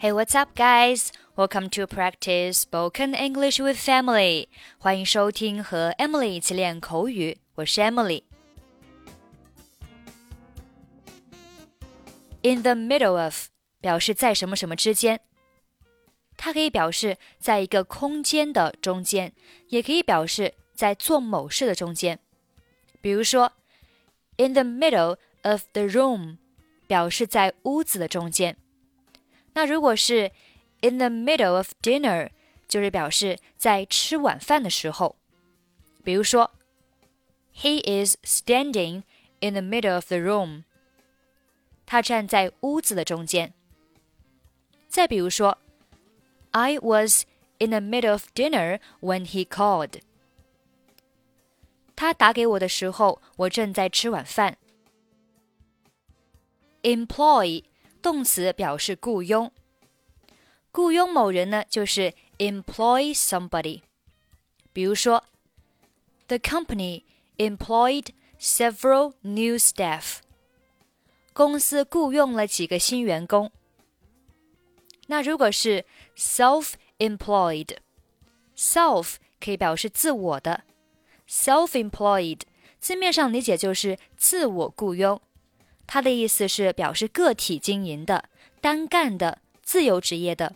Hey, what's up, guys? Welcome to practice spoken English with Emily. 欢迎收听和 Emily 一起练口语，我是 Emily。In the middle of 表示在什么什么之间，它可以表示在一个空间的中间，也可以表示在做某事的中间。比如说，In the middle of the room 表示在屋子的中间。那如果是 in the middle of dinner，就是表示在吃晚饭的时候。比如说，He is standing in the middle of the room。他站在屋子的中间。再比如说，I was in the middle of dinner when he called。他打给我的时候，我正在吃晚饭。Employ 动词表示雇佣，雇佣某人呢，就是 employ somebody。比如说，The company employed several new staff。公司雇佣了几个新员工。那如果是 self-employed，self 可以表示自我的，self-employed 字面上理解就是自我雇佣。它的意思是表示个体经营的、单干的、自由职业的。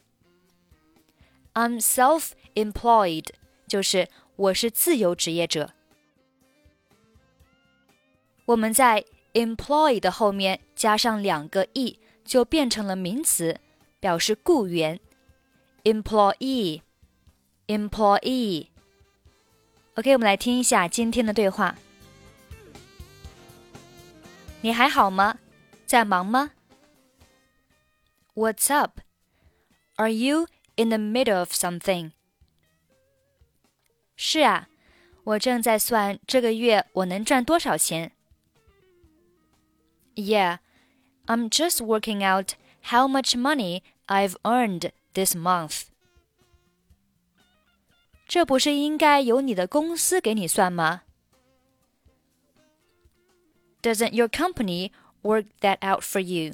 I'm self-employed，就是我是自由职业者。我们在 employ 的后面加上两个 e，就变成了名词，表示雇员。employee，employee。OK，我们来听一下今天的对话。你还好吗？在忙吗？What's up? Are you in the middle of something? 是啊，我正在算这个月我能赚多少钱。Yeah, I'm just working out how much money I've earned this month. 这不是应该由你的公司给你算吗 ？doesn't your company work that out for you?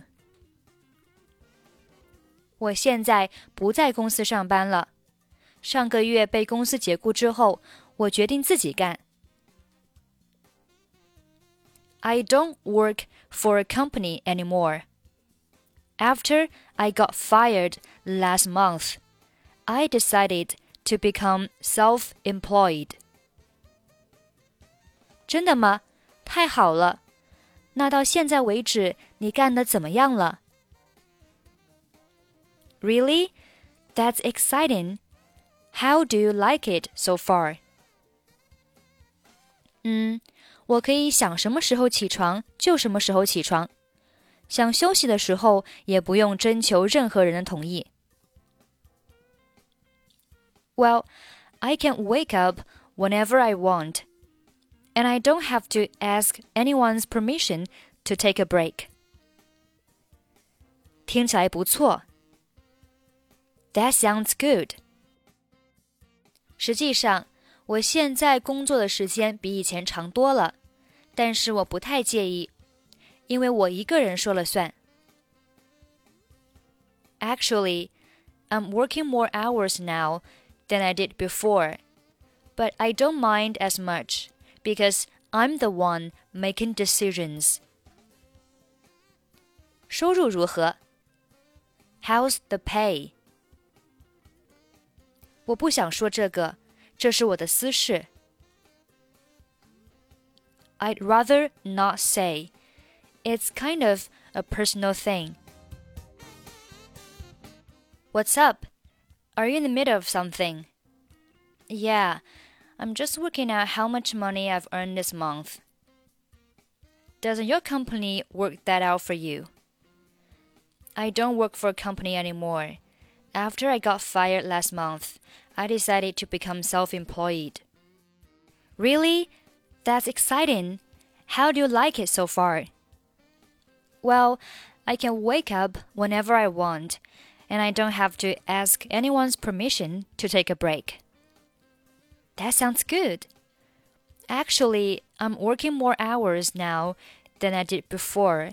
我现在不在公司上班了。上个月被公司解雇之后，我决定自己干。I don't work for a company anymore. After I got fired last month, I decided to become self-employed. 真的吗？太好了！ 那到现在为止，你干的怎么样了？Really? That's exciting. How do you like it so far? 嗯，我可以想什么时候起床就什么时候起床，想休息的时候也不用征求任何人的同意。Well, I can wake up whenever I want and I don't have to ask anyone's permission to take a break. 听起来不错。That sounds good. 实际上，我现在工作的时间比以前长多了，但是我不太介意，因为我一个人说了算。Actually, I'm working more hours now than I did before, but I don't mind as much because I'm the one making decisions. 收入如何？How's the pay？我不想说这个，这是我的私事。I'd rather not say. It's kind of a personal thing. What's up? Are you in the middle of something? Yeah, I'm just working out how much money I've earned this month. Doesn't your company work that out for you? I don't work for a company anymore. After I got fired last month, I decided to become self employed. Really? That's exciting. How do you like it so far? Well, I can wake up whenever I want, and I don't have to ask anyone's permission to take a break. That sounds good. Actually, I'm working more hours now than I did before,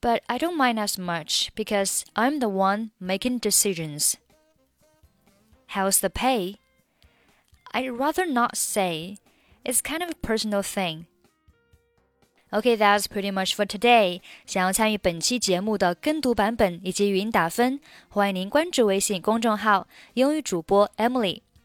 but I don't mind as much because I'm the one making decisions. How's the pay? I'd rather not say. It's kind of a personal thing. Okay, that's pretty much for today. 想要参与本期节目的跟读版本以及语音打分，欢迎您关注微信公众号“英语主播 Emily”。